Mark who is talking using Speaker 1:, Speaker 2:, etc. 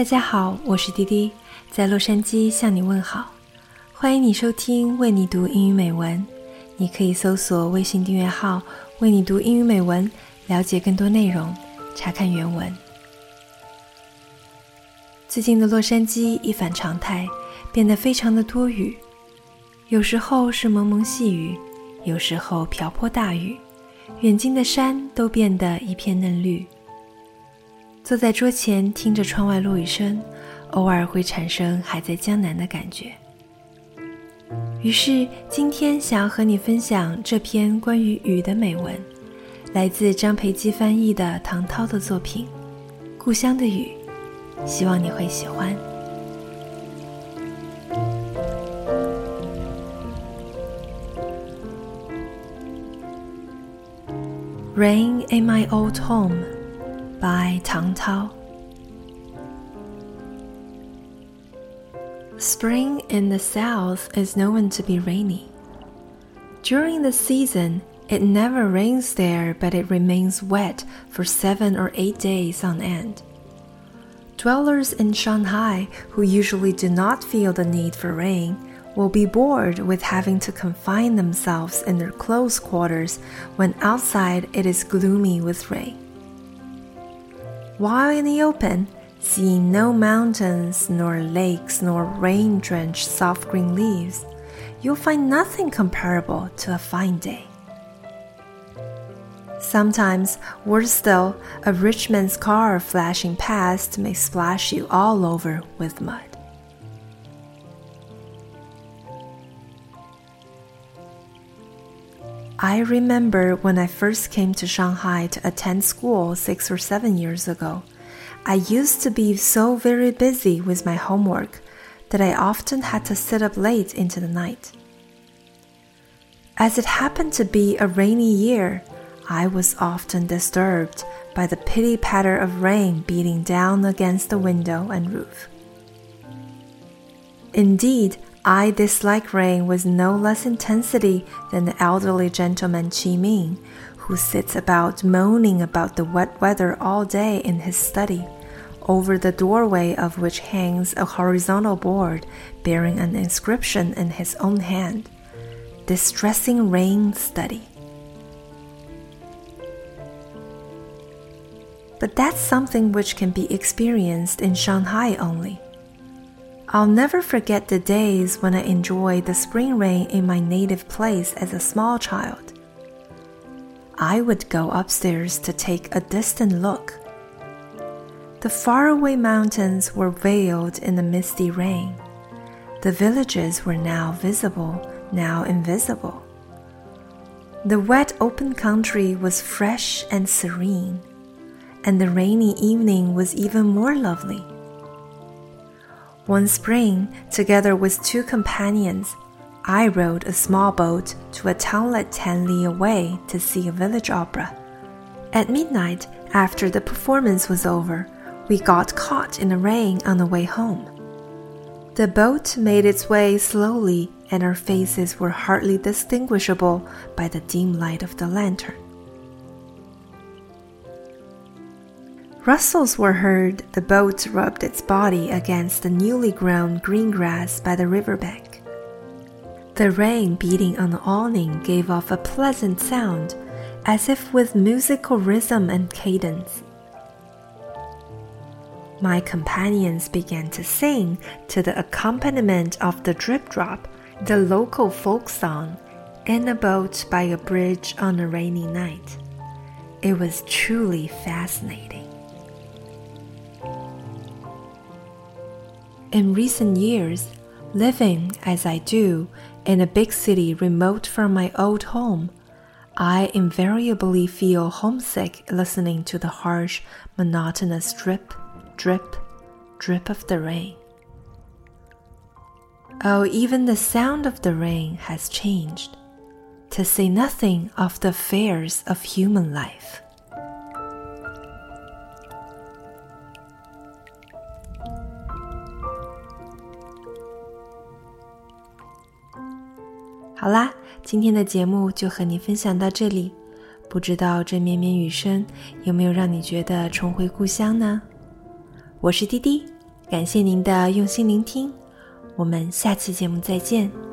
Speaker 1: 大家好，我是滴滴，在洛杉矶向你问好。欢迎你收听为你读英语美文。你可以搜索微信订阅号“为你读英语美文”，了解更多内容，查看原文。最近的洛杉矶一反常态，变得非常的多雨，有时候是蒙蒙细雨，有时候瓢泼大雨，远近的山都变得一片嫩绿。坐在桌前，听着窗外落雨声，偶尔会产生还在江南的感觉。于是，今天想要和你分享这篇关于雨的美文，来自张培基翻译的唐涛的作品《故乡的雨》，希望你会喜欢。Rain in my old home by Tang Tao. Spring in the south is known to be rainy. During the season, it never rains there, but it remains wet for seven or eight days on end. Dwellers in Shanghai, who usually do not feel the need for rain, will be bored with having to confine themselves in their close quarters when outside it is gloomy with rain. While in the open, seeing no mountains, nor lakes, nor rain drenched soft green leaves, you'll find nothing comparable to a fine day. Sometimes, worse still, a rich man's car flashing past may splash you all over with mud. I remember when I first came to Shanghai to attend school six or seven years ago. I used to be so very busy with my homework that I often had to sit up late into the night. As it happened to be a rainy year, I was often disturbed by the pitty patter of rain beating down against the window and roof. Indeed, I dislike rain with no less intensity than the elderly gentleman Qi Ming, who sits about moaning about the wet weather all day in his study, over the doorway of which hangs a horizontal board bearing an inscription in his own hand Distressing Rain Study. But that's something which can be experienced in Shanghai only. I'll never forget the days when I enjoyed the spring rain in my native place as a small child. I would go upstairs to take a distant look. The faraway mountains were veiled in the misty rain. The villages were now visible, now invisible. The wet open country was fresh and serene, and the rainy evening was even more lovely. One spring, together with two companions, I rowed a small boat to a townlet ten li away to see a village opera. At midnight, after the performance was over, we got caught in the rain on the way home. The boat made its way slowly, and our faces were hardly distinguishable by the dim light of the lantern. Rustles were heard, the boat rubbed its body against the newly grown green grass by the river bank. The rain beating on the awning gave off a pleasant sound, as if with musical rhythm and cadence. My companions began to sing to the accompaniment of the drip drop, the local folk song, in a boat by a bridge on a rainy night. It was truly fascinating. In recent years, living as I do in a big city remote from my old home, I invariably feel homesick listening to the harsh, monotonous drip, drip, drip of the rain. Oh, even the sound of the rain has changed, to say nothing of the affairs of human life. 好啦，今天的节目就和你分享到这里。不知道这绵绵雨声有没有让你觉得重回故乡呢？我是滴滴，感谢您的用心聆听，我们下期节目再见。